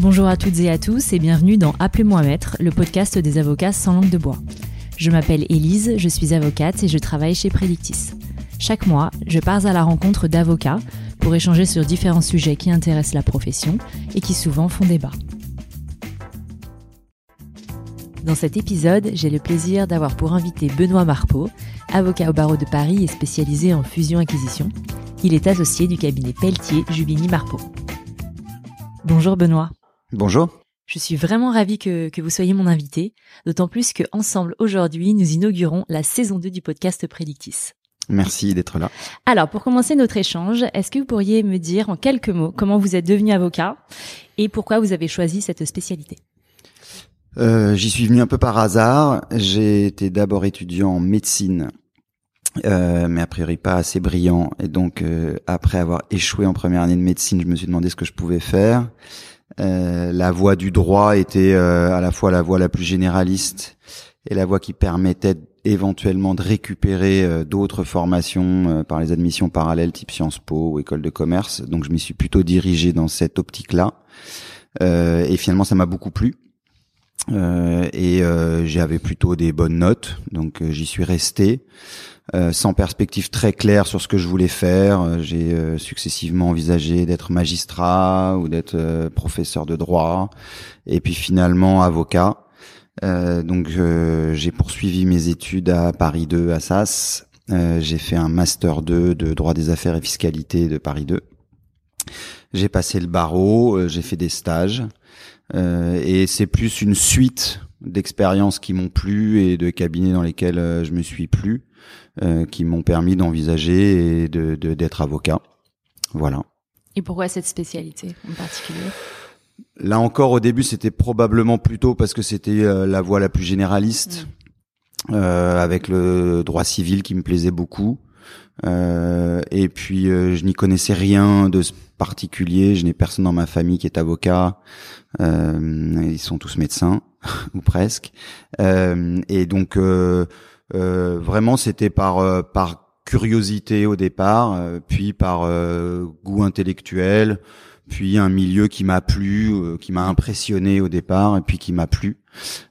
Bonjour à toutes et à tous et bienvenue dans Appelez-moi Maître, le podcast des avocats sans langue de bois. Je m'appelle Élise, je suis avocate et je travaille chez Predictis. Chaque mois, je pars à la rencontre d'avocats pour échanger sur différents sujets qui intéressent la profession et qui souvent font débat. Dans cet épisode, j'ai le plaisir d'avoir pour invité Benoît Marpeau, avocat au barreau de Paris et spécialisé en fusion-acquisition. Il est associé du cabinet Pelletier Jubini Marpeau. Bonjour Benoît. Bonjour. Je suis vraiment ravie que, que vous soyez mon invité, d'autant plus que ensemble aujourd'hui, nous inaugurons la saison 2 du podcast Predictis. Merci d'être là. Alors, pour commencer notre échange, est-ce que vous pourriez me dire en quelques mots comment vous êtes devenu avocat et pourquoi vous avez choisi cette spécialité? Euh, J'y suis venu un peu par hasard. J'ai été d'abord étudiant en médecine, euh, mais a priori pas assez brillant. Et donc, euh, après avoir échoué en première année de médecine, je me suis demandé ce que je pouvais faire. Euh, la voie du droit était euh, à la fois la voie la plus généraliste et la voie qui permettait éventuellement de récupérer euh, d'autres formations par les admissions parallèles type Sciences Po ou école de commerce. Donc je m'y suis plutôt dirigé dans cette optique-là. et finalement ça m'a beaucoup plu. et j'avais plutôt des bonnes notes, donc j'y suis resté. Euh, sans perspective très claire sur ce que je voulais faire. Euh, j'ai euh, successivement envisagé d'être magistrat ou d'être professeur de droit, et puis finalement avocat. donc j'ai poursuivi mes études à Paris 2 à Sas. j'ai fait un master 2 de droit des affaires et fiscalité de Paris 2. J'ai passé le barreau, j'ai fait des stages, et c'est plus une suite d'expériences qui m'ont plu et de cabinets dans lesquels je me suis plu euh, qui m'ont permis d'envisager et de d'être avocat. Voilà. Et pourquoi cette spécialité en particulier? Là encore, au début, c'était probablement plutôt parce que c'était euh, la voie la plus généraliste, mm. euh, avec le droit civil qui me plaisait beaucoup. Euh, et puis, je n'y connaissais rien de particulier. Je n'ai personne dans ma famille qui est avocat. ils sont tous médecins, ou presque. et donc euh, vraiment, c'était par euh, par curiosité au départ, euh, puis par goût intellectuel, puis un milieu qui m'a plu, qui m'a impressionné au départ, et puis qui m'a plu.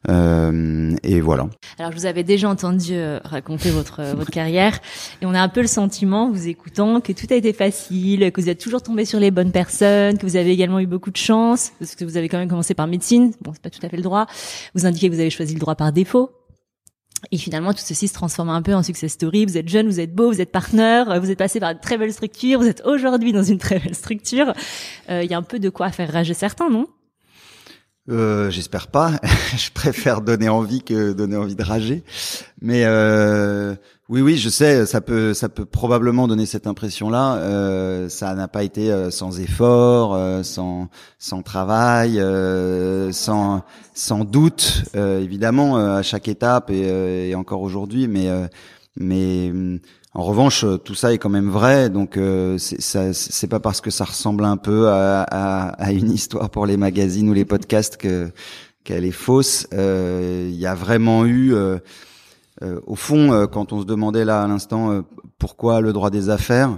Euh, et voilà. Alors, je vous avais déjà entendu raconter votre votre carrière, et on a un peu le sentiment, vous écoutant, que tout a été facile, que vous êtes toujours tombé sur les bonnes personnes, que vous avez également eu beaucoup de chance, parce que vous avez quand même commencé par médecine. Bon, c'est pas tout à fait le droit. Vous indiquez que vous avez choisi le droit par défaut. Et finalement, tout ceci se transforme un peu en success story. Vous êtes jeune, vous êtes beau, vous êtes partenaire, vous êtes passé par une très belle structure, vous êtes aujourd'hui dans une très belle structure. Euh, il y a un peu de quoi faire rager certains, non? Euh, J'espère pas. je préfère donner envie que donner envie de rager. Mais euh, oui, oui, je sais, ça peut, ça peut probablement donner cette impression-là. Euh, ça n'a pas été euh, sans effort, euh, sans, sans travail, euh, sans, sans doute, évidemment, à chaque étape et, et encore aujourd'hui. Mais, mais en revanche, tout ça est quand même vrai. Donc, c'est, c'est pas parce que ça ressemble un peu à, une histoire pour les magazines ou les podcasts que qu'elle est fausse. Il y a vraiment eu euh, au fond, euh, quand on se demandait là à l'instant euh, pourquoi le droit des affaires,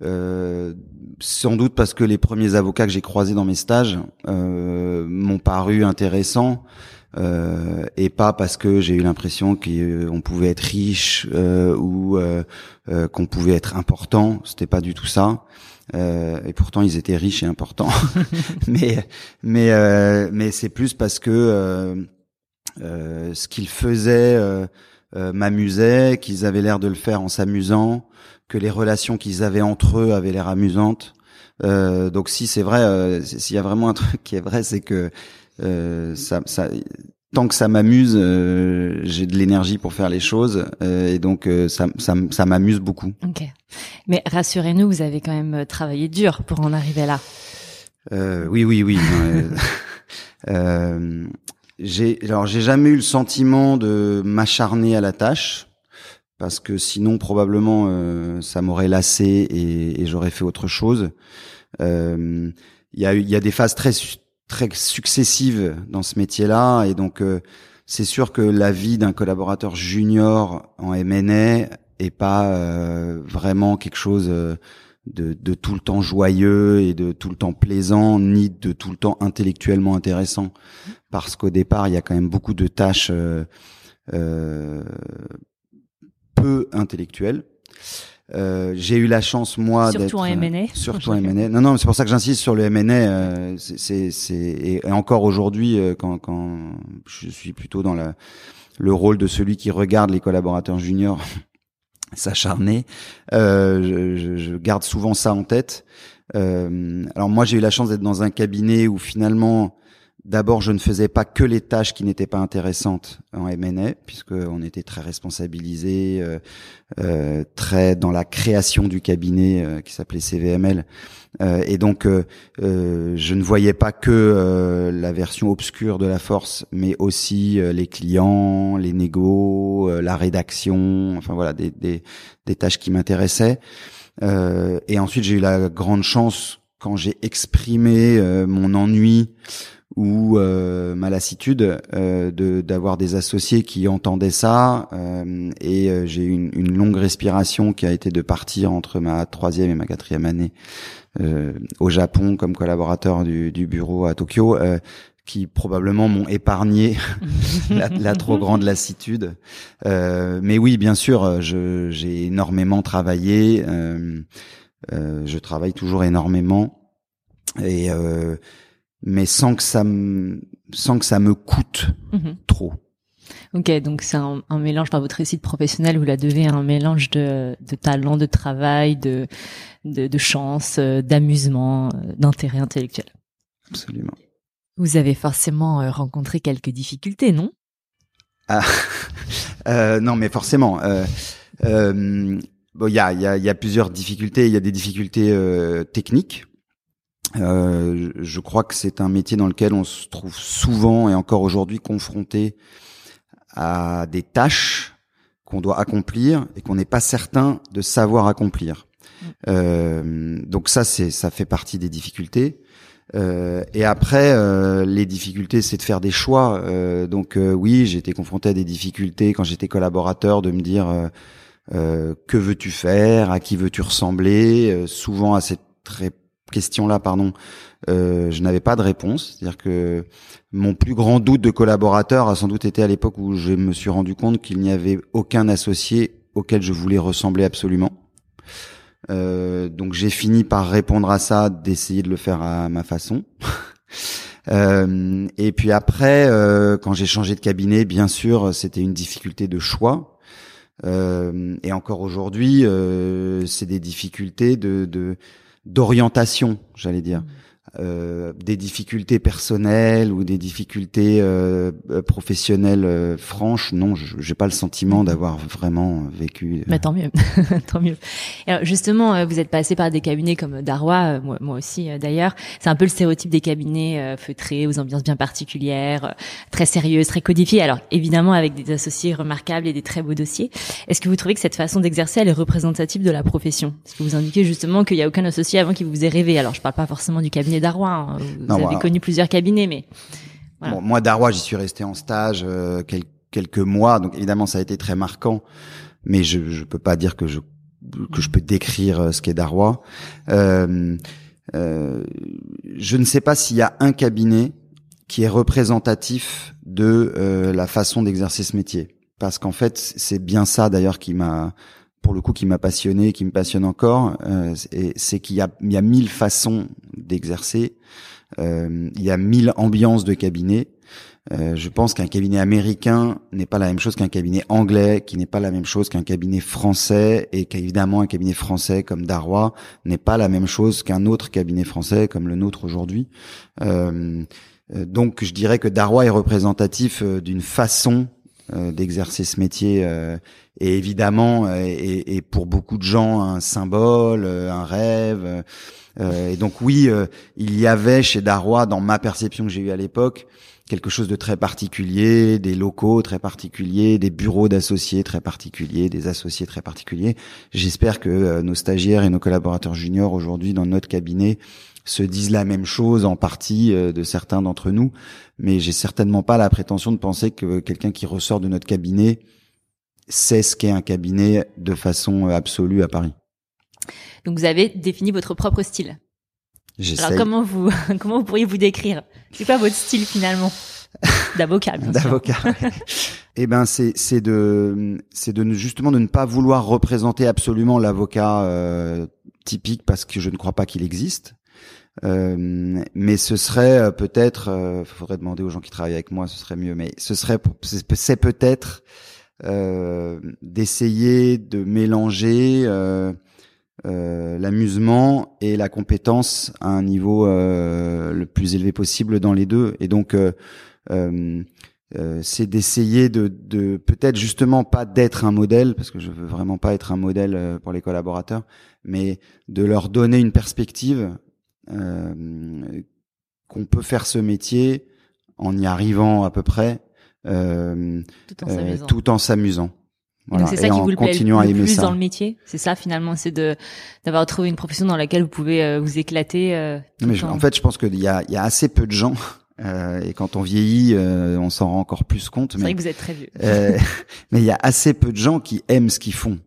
sans doute parce que les premiers avocats que j'ai croisés dans mes stages m'ont paru intéressants. Euh, et pas parce que j'ai eu l'impression qu'on pouvait être riche euh, ou euh, qu'on pouvait être important. C'était pas du tout ça. et pourtant, ils étaient riches et importants. mais mais mais c'est plus parce que ce qu'ils faisaient euh, m'amusaient, qu'ils avaient l'air de le faire en s'amusant, que les relations qu'ils avaient entre eux avaient l'air amusantes. Euh, donc si c'est vrai, euh, s'il y a vraiment un truc qui est vrai, c'est que ça, ça, tant que ça m'amuse, j'ai de l'énergie pour faire les choses et donc ça, ça, ça m'amuse beaucoup. Ok, mais rassurez-nous, vous avez quand même travaillé dur pour en arriver là. oui, oui, oui. J'ai alors j'ai jamais eu le sentiment de m'acharner à la tâche parce que sinon probablement euh, ça m'aurait lassé et, et j'aurais fait autre chose. Euh, il y a y a des phases très très successives dans ce métier-là et donc euh, c'est sûr que la vie d'un collaborateur junior en M&A est pas vraiment quelque chose de, de tout le temps joyeux et de tout le temps plaisant, ni de tout le temps intellectuellement intéressant, parce qu'au départ, il y a quand même beaucoup de tâches euh, euh, peu intellectuelles. Euh, j'ai eu la chance moi d'être surtout en MNA surtout en MNA non non c'est pour ça que j'insiste sur le MNA euh, c'est c'est et, encore aujourd'hui euh, quand quand je suis plutôt dans la, le rôle de celui qui regarde les collaborateurs juniors s'acharner euh, je, je, garde souvent ça en tête. Euh, alors moi j'ai eu la chance d'être dans un cabinet où finalement D'abord, je ne faisais pas que les tâches qui n'étaient pas intéressantes en MNA, puisque on était très responsabilisé, euh, euh, très dans la création du cabinet euh, qui s'appelait CVML. Euh, et donc, euh, je ne voyais pas que la version obscure de la force, mais aussi les clients, les négos, la rédaction, enfin voilà, des, des, des tâches qui m'intéressaient. et ensuite, j'ai eu la grande chance quand j'ai exprimé mon ennui ou euh, ma lassitude euh, de d'avoir des associés qui entendaient ça euh, et euh, j'ai eu une, une, longue respiration qui a été de partir entre ma troisième et ma quatrième année euh, au Japon comme collaborateur du, du bureau à Tokyo qui probablement m'ont épargné la, la, trop grande lassitude. Mais oui bien sûr j'ai énormément travaillé je travaille toujours énormément et mais sans que ça me, sans que ça me coûte mhm. trop. Ok, donc c'est un, un, mélange par votre récit professionnel, vous la devez un mélange de, de talent, de travail, de, de, de chance, euh, d'amusement, euh, d'intérêt intellectuel. Absolument. Vous avez forcément euh, rencontré quelques difficultés, non? Ah, euh, Non, mais forcément. Euh, bon, il y a, y, a, y a plusieurs difficultés. Il y a des difficultés techniques euh, je crois que c'est un métier dans lequel on se trouve souvent et encore aujourd'hui confronté à des tâches qu'on doit accomplir et qu'on n'est pas certain de savoir accomplir. Mm. Euh, donc ça, c'est ça fait partie des difficultés. Euh, et après, euh, les difficultés, c'est de faire des choix. Euh, donc oui, j'ai été confronté à des difficultés quand j'étais collaborateur, de me dire que veux-tu faire, à qui veux-tu ressembler? souvent à cette très question-là, pardon, euh, je n'avais pas de réponse. C'est-à-dire que mon plus grand doute de collaborateur a sans doute été à l'époque où je me suis rendu compte qu'il n'y avait aucun associé auquel je voulais ressembler absolument. Euh, donc j'ai fini par répondre à ça, d'essayer de le faire à ma façon. euh, et puis après, quand j'ai changé de cabinet, bien sûr, c'était une difficulté de choix. Et encore aujourd'hui, c'est des difficultés de d'orientation, j'allais dire. Euh, des difficultés personnelles ou des difficultés euh, euh professionnelles euh, franches, non, j'ai pas le sentiment mhm. d'avoir vraiment vécu. Mais tant mieux, tant mieux. Alors justement, vous êtes passé par des cabinets comme Darwa, moi, moi aussi d'ailleurs. C'est un peu le stéréotype des cabinets feutrés, aux ambiances bien particulières, très sérieuses, très codifiées. Alors évidemment avec des associés remarquables et des très beaux dossiers. Est-ce que vous trouvez que cette façon d'exercer elle est représentative de la profession? Est-ce que vous indiquez justement qu'il y a aucun associé avant qui vous ait rêvé? Alors je parle pas forcément du cabinet Darwa. Hein. Vous avez connu plusieurs cabinets, mais bon, moi Darwa, j'y suis resté en stage euh, quelques, mois, donc évidemment ça a été très marquant, mais je ne peux pas dire que je que je peux décrire euh, ce qu'est Darwa. Euh, euh, je ne sais pas s'il y a un cabinet qui est représentatif de euh, la façon d'exercer ce métier, parce qu'en fait c'est bien ça d'ailleurs qui m'a pour le coup qui m'a passionné, qui me passionne encore, euh, c'est qu'il y a, il y a mille façons d'exercer, euh, il y a mille ambiances de cabinet. Euh, je pense qu'un cabinet américain n'est pas la même chose qu'un cabinet anglais, qui n'est pas la même chose qu'un cabinet français, et qu'évidemment un cabinet français comme Darrois n'est pas la même chose qu'un autre cabinet français comme le nôtre aujourd'hui. Euh, euh donc je dirais que Darrois est représentatif euh, d'une façon d'exercer ce métier et évidemment et, pour beaucoup de gens un symbole, euh, un rêve. et donc oui, il y avait chez Darrois, dans ma perception que j'ai eue à l'époque, quelque chose de très particulier, des locaux très particuliers, des bureaux d'associés très particuliers, des associés très particuliers. J'espère que nos stagiaires et nos collaborateurs juniors aujourd'hui dans notre cabinet se disent la même chose en partie euh, de certains d'entre nous, mais j'ai certainement pas la prétention de penser que quelqu'un qui ressort de notre cabinet sait ce qu'est un cabinet de façon euh, absolue à Paris. Donc vous avez défini votre propre style. Alors comment vous comment vous pourriez vous décrire? C'est quoi votre style finalement? D'avocat D'avocat. eh ben c'est c'est de c'est de justement de ne pas vouloir représenter absolument l'avocat euh, typique parce que je ne crois pas qu'il existe. Euh, mais ce serait euh, peut-être, euh, faudrait demander aux gens qui travaillent avec moi, ce serait mieux. Mais ce serait, c'est peut-être d'essayer de mélanger euh, euh, l'amusement et la compétence à un niveau le plus élevé possible dans les deux. Et donc, c'est d'essayer de, peut-être justement pas d'être un modèle, parce que je veux vraiment pas être un modèle pour les collaborateurs, mais de leur donner une perspective euh, qu'on peut faire ce métier en y arrivant à peu près, euh, tout en s'amusant. Voilà. C'est ça qui vous le plaît le plus dans le métier. C'est ça finalement, c'est de d'avoir trouvé une profession dans laquelle vous pouvez vous éclater. mais en... fait, je pense qu'il y a il y a assez peu de gens. Euh, et quand on vieillit, on s'en rend encore plus compte. C'est vrai que vous êtes très vieux. mais il y a assez peu de gens qui aiment ce qu'ils font.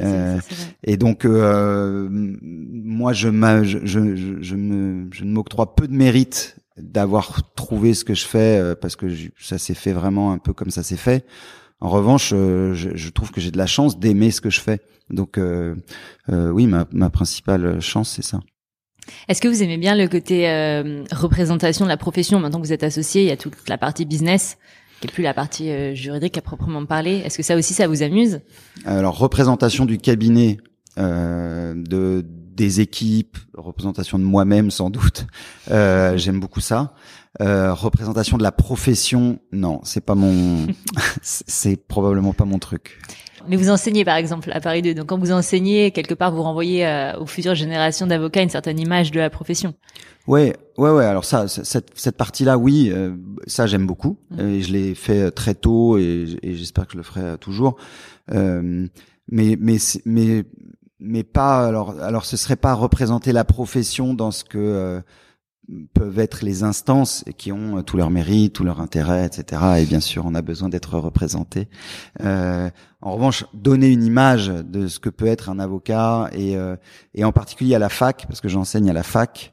Euh, et donc, euh, moi, je, je, je, je, me, je ne m'octroie peu de mérite d'avoir trouvé ce que je fais euh, parce que ça s'est fait vraiment un peu comme ça s'est fait. En revanche, je, je, trouve que j'ai de la chance d'aimer ce que je fais. Donc, oui, ma, ma principale chance, c'est ça. Est-ce que vous aimez bien le côté représentation de la profession? Maintenant que vous êtes associé, il y a toute la partie business qui est plus la partie euh, juridique à proprement parler. Est-ce que ça aussi, ça vous amuse? Alors, représentation du cabinet, euh, de des équipes, représentation de moi-même sans doute. Euh, J'aime beaucoup ça. Euh, représentation de la profession, non, c'est pas mon, c'est probablement pas mon truc. Mais vous enseignez par exemple à Paris 2, donc quand vous enseignez quelque part, vous renvoyez euh, aux futures générations d'avocats une certaine image de la profession. Ouais, ouais, ouais. Alors ça, cette, cette partie-là, oui, euh, ça j'aime beaucoup. Mmh. Et je l'ai fait très tôt et, j'espère que je le ferai toujours. Euh, mais mais mais mais pas. Alors alors ce serait pas représenter la profession dans ce que euh, peuvent être les instances qui ont euh, tout leur mérite, tout leur intérêt, etc. Et bien sûr, on a besoin d'être représenté. Euh, en revanche, donner une image de ce que peut être un avocat et, euh, et en particulier à la fac, parce que j'enseigne à la fac,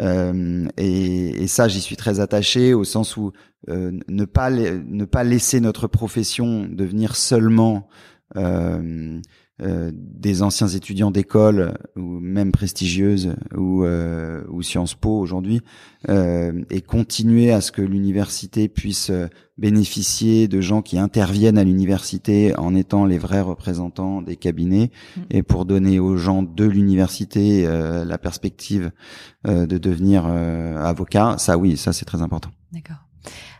euh, et, et, ça, j'y suis très attaché au sens où euh, ne pas ne pas laisser notre profession devenir seulement euh, des anciens étudiants d'école ou même prestigieuses ou, euh, ou Sciences Po aujourd'hui euh, et continuer à ce que l'université puisse bénéficier de gens qui interviennent à l'université en étant les vrais représentants des cabinets mm. et pour donner aux gens de l'université la perspective de devenir avocat. Ça oui ça c'est très important. D'accord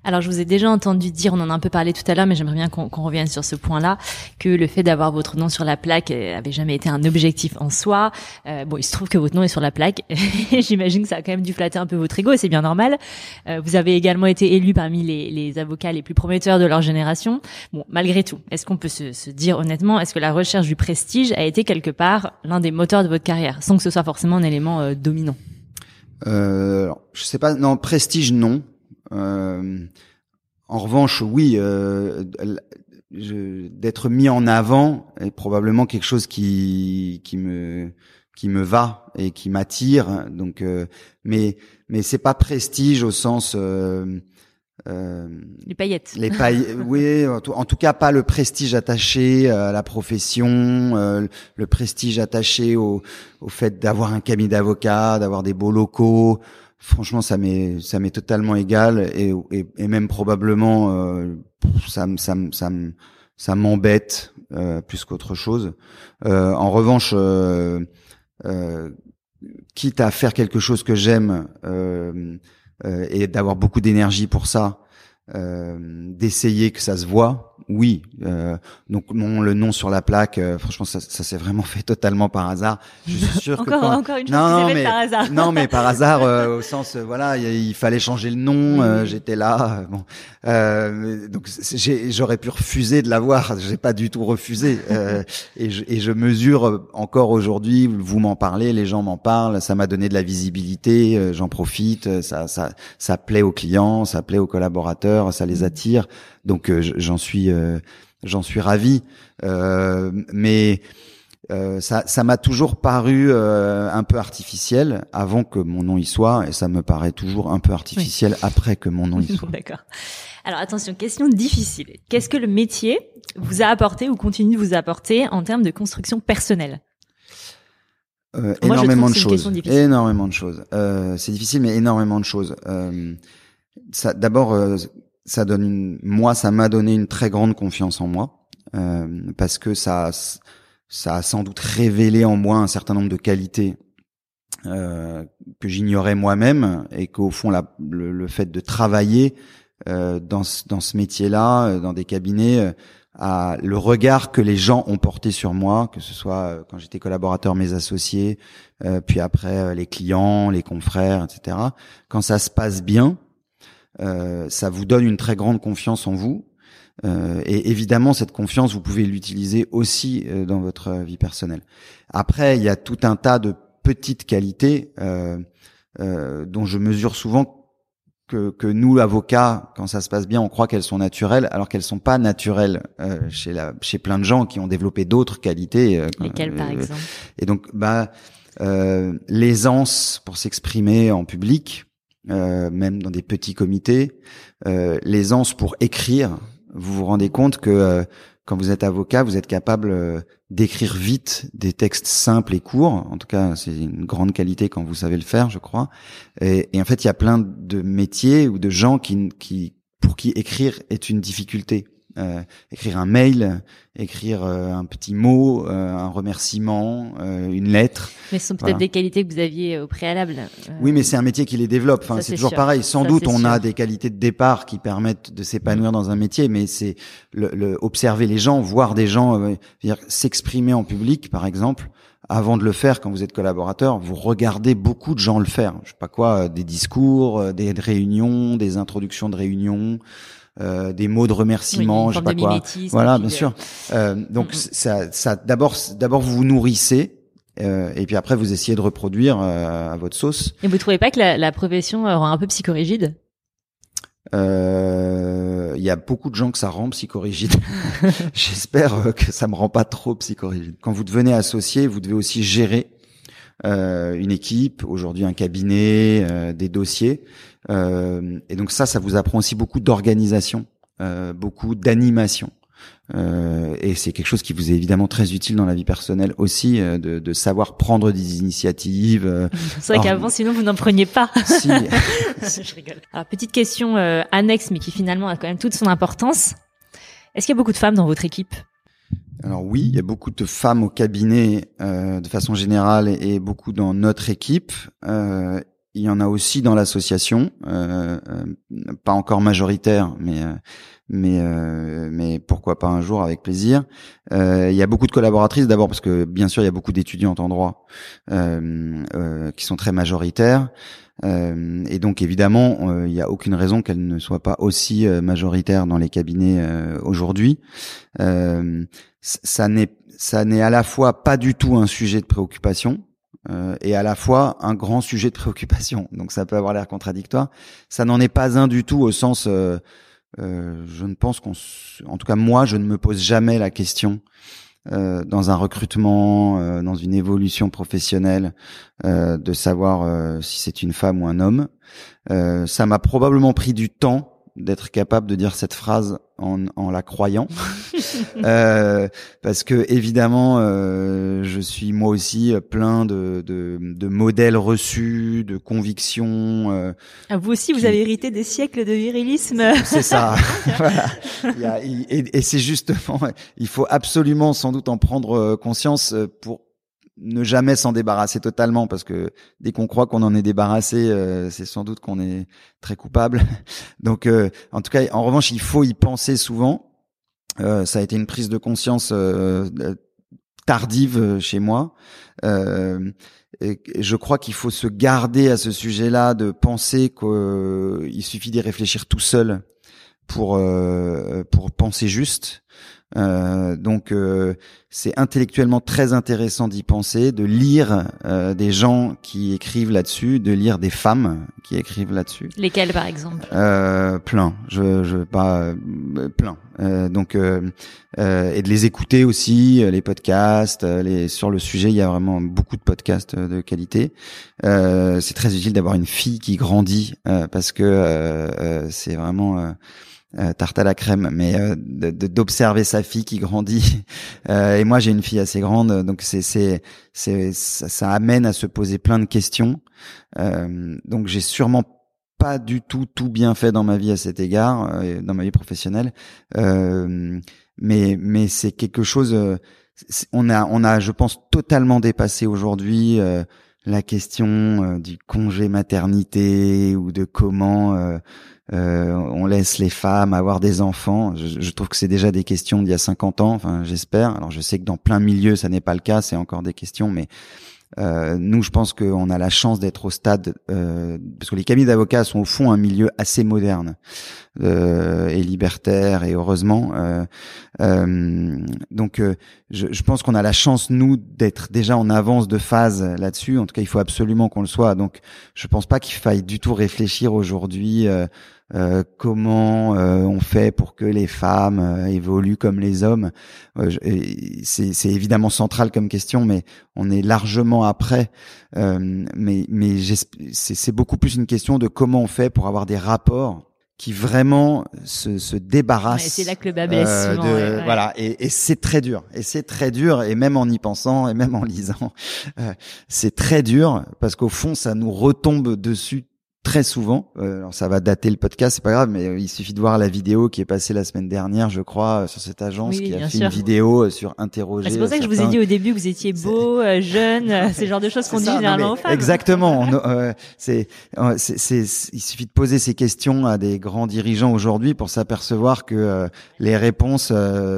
alors, je vous ai déjà entendu dire, on en a un peu parlé tout à l'heure, mais j'aimerais bien qu'on revienne sur ce point-là, que le fait d'avoir votre nom sur la plaque euh, avait jamais été un objectif en soi. Euh, bon, il se trouve que votre nom est sur la plaque. J'imagine que ça a quand même dû flatter un peu votre ego, c'est bien normal. Euh, vous avez également été élu parmi les, les, avocats les plus prometteurs de leur génération. Bon, malgré tout, est-ce qu'on peut se, se dire honnêtement, est-ce que la recherche du prestige a été quelque part l'un des moteurs de votre carrière, sans que ce soit forcément un élément euh, dominant? Euh, Je sais pas, non, prestige non. Euh, en revanche, oui, euh, d'être mis en avant est probablement quelque chose qui qui me qui me va et qui m'attire. Donc, euh, mais mais c'est pas prestige au sens euh, les paillettes. Les paillettes, oui, en tout, cas pas le prestige attaché à la profession, le prestige attaché au, au fait d'avoir un cabinet d'avocat, d'avoir des beaux locaux franchement ça m'est ça m'est totalement égal et, et, et même probablement euh, ça ça ça ça m'embête euh, plus qu'autre chose. Euh, en revanche quitte à faire quelque chose que j'aime et d'avoir beaucoup d'énergie pour ça d'essayer que ça se voit oui. Euh, donc mon le nom sur la plaque, euh, franchement, ça, ça s'est vraiment fait totalement par hasard. Je suis sûr que quand... encore une non, non mais par hasard. non, mais par hasard euh, au sens euh, voilà, il, fallait changer le nom. J'étais là. bon, donc j'aurais pu refuser de l'avoir. J'ai pas du tout refusé. et, je, et je mesure encore aujourd'hui. Vous m'en parlez, les gens m'en parlent. Ça m'a donné de la visibilité. J'en profite. Ça, ça, ça plaît aux clients, ça plaît aux collaborateurs, ça les attire. Donc j'en suis euh, j'en suis ravi. Euh, mais euh, ça, ça m'a toujours paru euh, un peu artificiel avant que mon nom y soit, et ça me paraît toujours un peu artificiel après que mon nom y soit. D'accord. Alors attention, question difficile. Qu'est-ce que le métier vous a apporté ou continue de vous apporter en termes de construction personnelle? Euh, énormément, de choses, énormément de choses. c'est difficile, mais énormément de choses. ça, d'abord, ça donne une, moi, ça m'a donné une très grande confiance en moi parce que ça ça a sans doute révélé en moi un certain nombre de qualités euh, que j'ignorais moi-même et qu'au fond le, fait de travailler euh, dans, dans ce métier-là, euh, dans des cabinets, euh, à le regard que les gens ont porté sur moi, que ce soit euh, quand j'étais collaborateur, mes associés, puis après les clients, les confrères, etc. Quand ça se passe bien, ça vous donne une très grande confiance en vous euh, et évidemment, cette confiance, vous pouvez l'utiliser aussi euh, dans votre vie personnelle. Après, il y a tout un tas de petites qualités euh, euh dont je mesure souvent que, que nous, avocats, quand ça se passe bien, on croit qu'elles sont naturelles, alors qu'elles sont pas naturelles chez, la, chez plein de gens qui ont développé d'autres qualités. Lesquelles, par exemple? Et donc, bah, l'aisance pour s'exprimer en public, même dans des petits comités, l'aisance pour écrire vous vous rendez compte que euh, quand vous êtes avocat, vous êtes capable euh, d'écrire vite des textes simples et courts. En tout cas, c'est une grande qualité quand vous savez le faire, je crois. Et, et en fait, il y a plein de métiers ou de gens qui, qui pour qui écrire est une difficulté. Euh, écrire un mail, écrire euh, un petit mot, euh, un remerciement, une lettre. Mais ce sont peut-être des qualités que vous aviez au préalable. Oui, mais c'est un métier qui les développe. Enfin, c'est toujours pareil. Sans doute, on a des qualités de départ qui permettent de s'épanouir dans un métier, mais c'est le, le, observer les gens, voir des gens, s'exprimer en public, par exemple avant de le faire, quand vous êtes collaborateur, vous regardez beaucoup de gens le faire. Je sais pas quoi, des discours, des réunions, des introductions de réunions, euh, des mots de remerciement, je sais pas quoi. Voilà, bien sûr. Euh, donc ça, ça d'abord, d'abord vous vous nourrissez. Euh, et puis après, vous essayez de reproduire à votre sauce. Et vous trouvez pas que la, la profession rend un peu psychorigide? Il y a beaucoup de gens que ça rend psychorigide. J'espère que ça me rend pas trop psychorigide. Quand vous devenez associé, vous devez aussi gérer euh, une équipe, aujourd'hui un cabinet, euh, des dossiers. Euh, et donc ça, ça vous apprend aussi beaucoup d'organisation, beaucoup d'animation. Euh, et c'est quelque chose qui vous est évidemment très utile dans la vie personnelle aussi, de, de, savoir prendre des initiatives. c'est vrai qu'avant, sinon vous n'en preniez pas. Si. Je rigole. Alors petite question annexe, mais qui finalement a quand même toute son importance. Est-ce qu'il y a beaucoup de femmes dans votre équipe? Alors oui, il y a beaucoup de femmes au cabinet euh, de façon générale et, beaucoup dans notre équipe. Euh, il y en a aussi dans l'association, euh, pas encore majoritaire, mais mais mais pourquoi pas un jour avec plaisir. il y a beaucoup de collaboratrices d'abord parce que bien sûr il y a beaucoup d'étudiantes en droit qui sont très majoritaires. Euh, et donc évidemment, il n'y a aucune raison qu'elle ne soit pas aussi majoritaire dans les cabinets aujourd'hui ça n'est ça n'est à la fois pas du tout un sujet de préoccupation euh, et à la fois un grand sujet de préoccupation. Donc ça peut avoir l'air contradictoire. Ça n'en est pas un du tout au sens. Euh, je ne pense qu'on, en tout cas moi, je ne me pose jamais la question euh, dans un recrutement, euh, dans une évolution professionnelle, de savoir si c'est une femme ou un homme. ça m'a probablement pris du temps d'être capable de dire cette phrase en, en la croyant, euh, parce que évidemment, euh, je suis moi aussi plein de, de, de modèles reçus, de convictions. Euh, ah, vous aussi, vous avez hérité des siècles de virilisme. C'est ça. voilà. Il y a, et, et c'est justement, il faut absolument sans doute en prendre euh, conscience pour ne jamais s'en débarrasser totalement parce que dès qu'on croit qu'on en est débarrassé, euh, c'est sans doute qu'on est très coupable. Donc, euh, en tout cas, en revanche, il faut y penser souvent. Euh, ça a été une prise de conscience tardive chez moi. Et je crois qu'il faut se garder à ce sujet-là de penser qu'il suffit d'y réfléchir tout seul pour pour penser juste Euh, donc euh, c'est intellectuellement très intéressant d'y penser, de lire euh, des gens qui écrivent là-dessus, de lire des femmes qui écrivent là-dessus. Lesquelles par exemple? Euh, Plein, je je pas euh, plein. donc et de les écouter aussi, les podcasts, les sur le sujet, il y a vraiment beaucoup de podcasts de qualité. c'est très utile d'avoir une fille qui grandit parce que c'est vraiment euh, tarte à la crème, mais euh, d'observer sa fille qui grandit. Euh, et moi, j'ai une fille assez grande, donc c'est c'est ça, ça, amène à se poser plein de questions. donc j'ai sûrement pas du tout tout bien fait dans ma vie à cet égard, dans ma vie professionnelle. mais mais c'est quelque chose. on a on a, je pense, totalement dépassé aujourd'hui la question du congé maternité ou de comment euh, on laisse les femmes avoir des enfants. Je, je trouve que c'est déjà des questions d'il y a 50 ans, enfin j'espère. Alors je sais que dans plein milieu ça n'est pas le cas, c'est encore des questions, mais euh, nous, je pense qu'on a la chance d'être au stade, euh, parce que les cabinets d'avocats sont au fond un milieu assez moderne euh, et libertaire, et heureusement. Euh, euh, donc, je, je, pense qu'on a la chance nous d'être déjà en avance de phase là-dessus. En tout cas, il faut absolument qu'on le soit. Donc, je pense pas qu'il faille du tout réfléchir aujourd'hui. Euh, comment euh, on fait pour que les femmes euh, évoluent comme les hommes? c'est évidemment central comme question, mais on est largement après. mais mais c'est beaucoup plus une question de comment on fait pour avoir des rapports qui vraiment se, se débarrassent. c'est là que le bas. Voilà, et, et c'est très dur. Et c'est très dur. Et même en y pensant, et même en lisant, c'est très dur parce qu'au fond, ça nous retombe dessus très souvent. Euh, alors ça va dater le podcast, c'est pas grave, mais euh, il suffit de voir la vidéo qui est passée la semaine dernière, je crois, euh, sur cette agence qui a fait une vidéo sur interroger. Bah, c'est pour ça que je vous ai dit au début que vous étiez beau, jeune, c'est le genre de choses qu'on dit généralement aux femmes. Exactement. c'est, c'est, il suffit de poser ces questions à des grands dirigeants aujourd'hui pour s'apercevoir que les réponses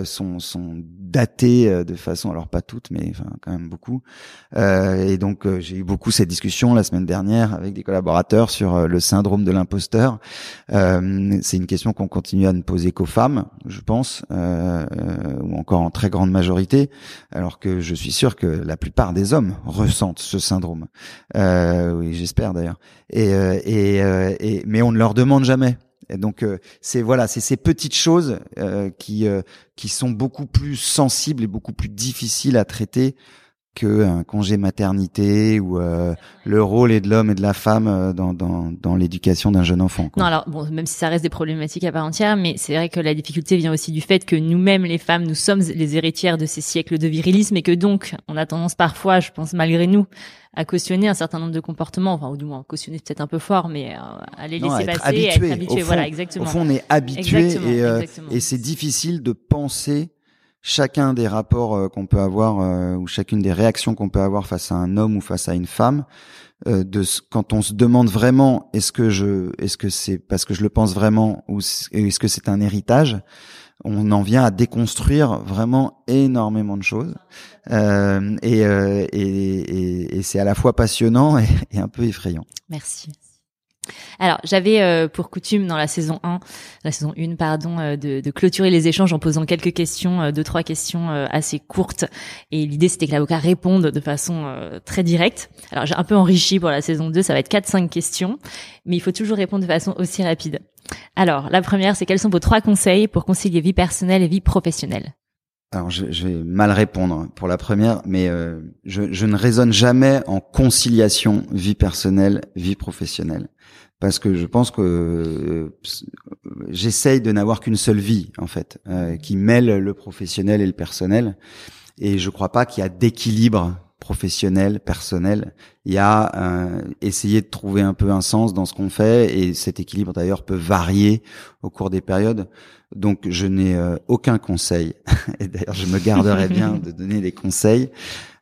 sont, sont datées de façon, alors pas toutes, mais enfin quand même beaucoup. et donc j'ai eu beaucoup cette discussion la semaine dernière avec des collaborateurs sur euh, le syndrome de l'imposteur. Euh, c'est une question qu'on continue à ne poser qu'aux femmes, je pense, euh, ou encore en très grande majorité, alors que je suis sûr que la plupart des hommes ressentent ce syndrome. oui, j'espère d'ailleurs. Et, et, et, mais on ne leur demande jamais. Et donc c'est voilà, c'est ces petites choses qui qui sont beaucoup plus sensibles et beaucoup plus difficiles à traiter que un congé maternité ou euh, le rôle est de l'homme et de la femme euh, dans, dans, dans l'éducation d'un jeune enfant. Non, alors bon, même si ça reste des problématiques à part entière, mais c'est vrai que la difficulté vient aussi du fait que nous-mêmes, les femmes, nous sommes les héritières de ces siècles de virilisme et que donc on a tendance parfois, je pense malgré nous, à cautionner un certain nombre de comportements, enfin ou du moins cautionner peut-être un peu fort, mais euh, à les laisser passer, habitué. être habitué. voilà, exactement. Au fond, on est habitué et, et c'est difficile de penser chacun des rapports euh, qu'on peut avoir euh, ou chacune des réactions qu'on peut avoir face à un homme ou face à une femme euh, de quand on se demande vraiment est-ce que je est-ce que c'est parce que je le pense vraiment ou est-ce que c'est un héritage on en vient à déconstruire vraiment énormément de choses euh, et, et, et, et c'est à la fois passionnant et un peu effrayant. Merci. Alors, j'avais euh, pour coutume dans la saison 1, la saison 1, pardon, euh, de, clôturer les échanges en posant quelques questions, euh, deux, trois questions assez courtes. Et l'idée, c'était que l'avocat réponde de façon très directe. Alors, j'ai un peu enrichi pour la saison 2, ça va être 4-5 questions, mais il faut toujours répondre de façon aussi rapide. Alors, la première, c'est quels sont vos trois conseils pour concilier vie personnelle et vie professionnelle? Alors je, je, vais mal répondre pour la première, mais je, je, ne raisonne jamais en conciliation vie personnelle, vie professionnelle parce que je pense que euh, j'essaye de n'avoir qu'une seule vie en fait, euh, qui mêle le professionnel et le personnel. Et je crois pas qu'il y a d'équilibre professionnel, personnel. Il y a euh, essayer de trouver un peu un sens dans ce qu'on fait, et cet équilibre d'ailleurs peut varier au cours des périodes. Donc je n'ai aucun conseil. et d'ailleurs je me garderai bien de donner des conseils.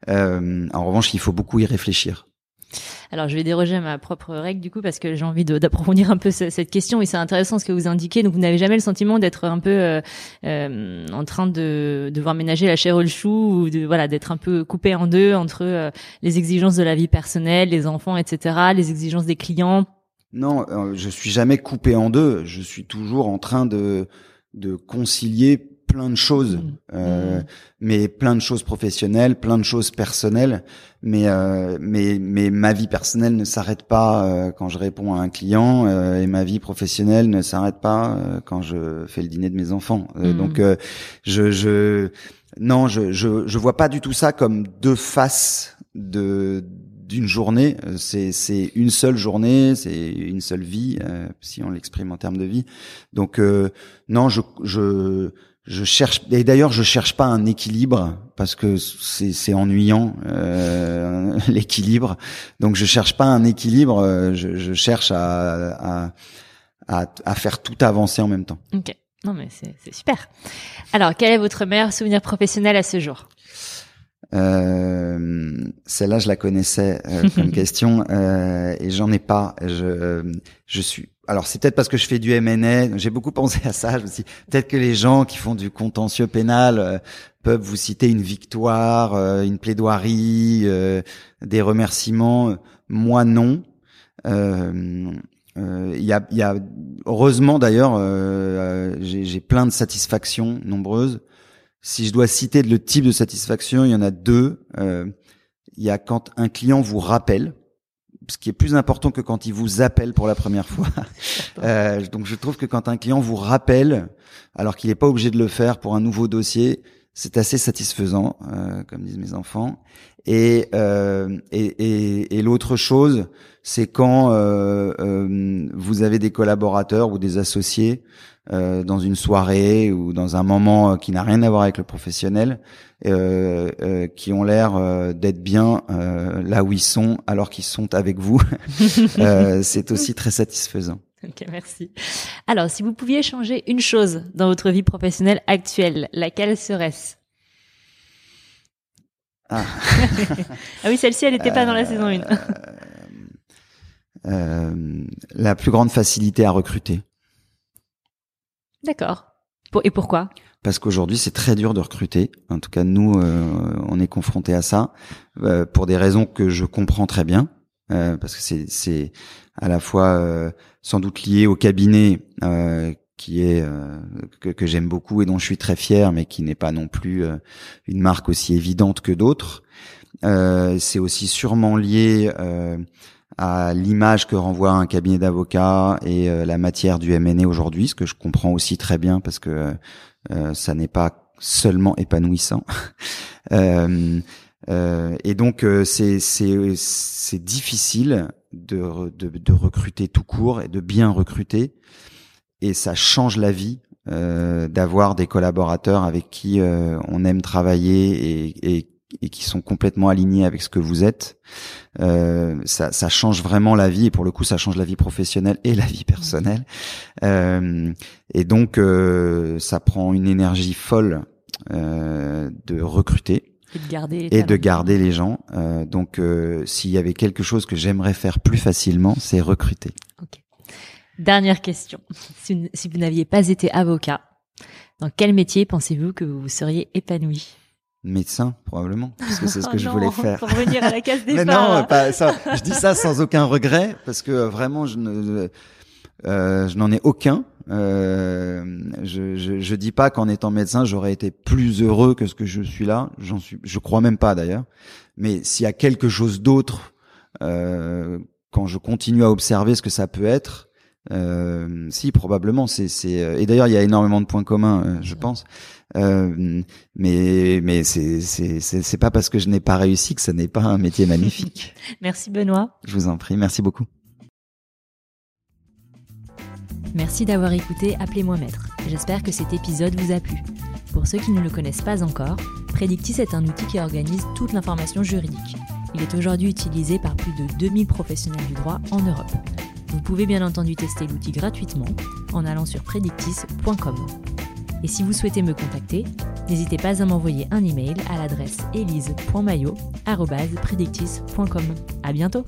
en revanche, il faut beaucoup y réfléchir. Alors, je vais déroger à ma propre règle du coup parce que j'ai envie d'approfondir un peu cette question et c'est intéressant ce que vous indiquez. Donc, vous n'avez jamais le sentiment d'être un peu euh, euh, en train de devoir ménager la chair le chou ou de voilà d'être un peu coupé en deux entre euh, les exigences de la vie personnelle, les enfants, etc., les exigences des clients? Non, je suis jamais coupé en deux. Je suis toujours en train de de concilier plein de choses, Mm. euh, Mm. mais plein de choses professionnelles, plein de choses personnelles. Mais euh, mais mais ma vie personnelle ne s'arrête pas euh, quand je réponds à un client euh, et ma vie professionnelle ne s'arrête pas euh, quand je fais le dîner de mes enfants. Euh, Mm. Donc euh, je je non je je je vois pas du tout ça comme deux faces de d'une journée. Euh, C'est une seule journée, c'est une seule vie euh, si on l'exprime en termes de vie. Donc euh, non je je je cherche et d'ailleurs je cherche pas un équilibre parce que c'est ennuyant euh, l'équilibre donc je cherche pas un équilibre euh, je, je cherche à, à à à faire tout avancer en même temps Ok. Non, mais c'est super. Alors, quel est votre meilleur souvenir professionnel à ce jour? Euh, celle-là je la connaissais euh, comme question euh, et j'en ai pas je je suis alors c'est peut-être parce que je fais du M&A, j'ai beaucoup pensé à ça. Je me suis peut-être que les gens qui font du contentieux pénal euh, peuvent vous citer une victoire, euh, une plaidoirie, euh, des remerciements. Moi non. Euh, euh, Il y, a, y a heureusement d'ailleurs, j'ai j'ai plein de satisfactions nombreuses. Si je dois citer le type de satisfaction, il y en a deux. Euh, Il y a quand un client vous rappelle ce qui est plus important que quand il vous appelle pour la première fois. Euh, donc je trouve que quand un client vous rappelle, alors qu'il n'est pas obligé de le faire pour un nouveau dossier, c'est assez satisfaisant, euh, comme disent mes enfants. Et euh, et, et, et l'autre chose, c'est quand euh, euh, vous avez des collaborateurs ou des associés euh, dans une soirée ou dans un moment qui n'a rien à voir avec le professionnel, euh, euh, qui ont l'air euh, d'être bien euh, là où ils sont alors qu'ils sont avec vous. Euh, c'est aussi très satisfaisant. Ok, merci. Alors, si vous pouviez changer une chose dans votre vie professionnelle actuelle, laquelle serait-ce? Ah. Ah oui, celle-ci, elle n'était pas dans la saison 1. Euh, la plus grande facilité à recruter. D'accord. Et pourquoi? Parce qu'aujourd'hui, c'est très dur de recruter. En tout cas, nous, euh, on est confrontés à ça euh, pour des raisons que je comprends très bien. euh, parce que c'est c'est à la fois euh, sans doute lié au cabinet euh, qui est euh, que, que j'aime beaucoup et dont je suis très fier, mais qui n'est pas non plus euh, une marque aussi évidente que d'autres. Euh, c'est aussi sûrement lié euh, à l'image que renvoie un cabinet d'avocats et euh, la matière du MNE aujourd'hui, ce que je comprends aussi très bien parce que euh, ça n'est pas seulement épanouissant. Et donc c'est c'est difficile de, de de recruter tout court et de bien recruter et ça change la vie euh, d'avoir des collaborateurs avec qui euh, on aime travailler et, et et qui sont complètement alignés avec ce que vous êtes, euh, ça, ça change vraiment la vie et pour le coup ça change la vie professionnelle et la vie personnelle. Euh, et donc euh, ça prend une énergie folle euh, de recruter Et de garder les et de garder les gens. Euh, donc euh, s'il y avait quelque chose que j'aimerais faire plus facilement, c'est recruter. Dernière question. Si vous, si vous n'aviez pas été avocat, dans quel métier pensez-vous que vous seriez épanoui? Médecin probablement, parce que c'est ce que Oh je non, voulais faire. Pour revenir à la case Mais départ. non, pas ça. Je dis ça sans aucun regret parce que vraiment je ne, euh, je n'en ai aucun. Euh, je, je, je dis pas qu'en étant médecin j'aurais été plus heureux que ce que je suis là. J'en suis, je crois même pas d'ailleurs. Mais s'il y a quelque chose d'autre, euh, quand je continue à observer ce que ça peut être, euh, si probablement c'est c'est euh, et d'ailleurs il y a énormément de points communs, euh, je pense. Euh, mais mais c'est c'est c'est c'est pas parce que je n'ai pas réussi que ça n'est pas un métier magnifique. Merci Benoît. je vous en prie, merci beaucoup. Merci d'avoir écouté Appelez-moi Maître. J'espère que cet épisode vous a plu. Pour ceux qui ne le connaissent pas encore, Predictis est un outil qui organise toute l'information juridique. Il est aujourd'hui utilisé par plus de 2000 professionnels du droit en Europe. Vous pouvez bien entendu tester l'outil gratuitement en allant sur predictis.com. Et si vous souhaitez me contacter, n'hésitez pas à m'envoyer un email à l'adresse elise.maillot@predictis.com. À bientôt.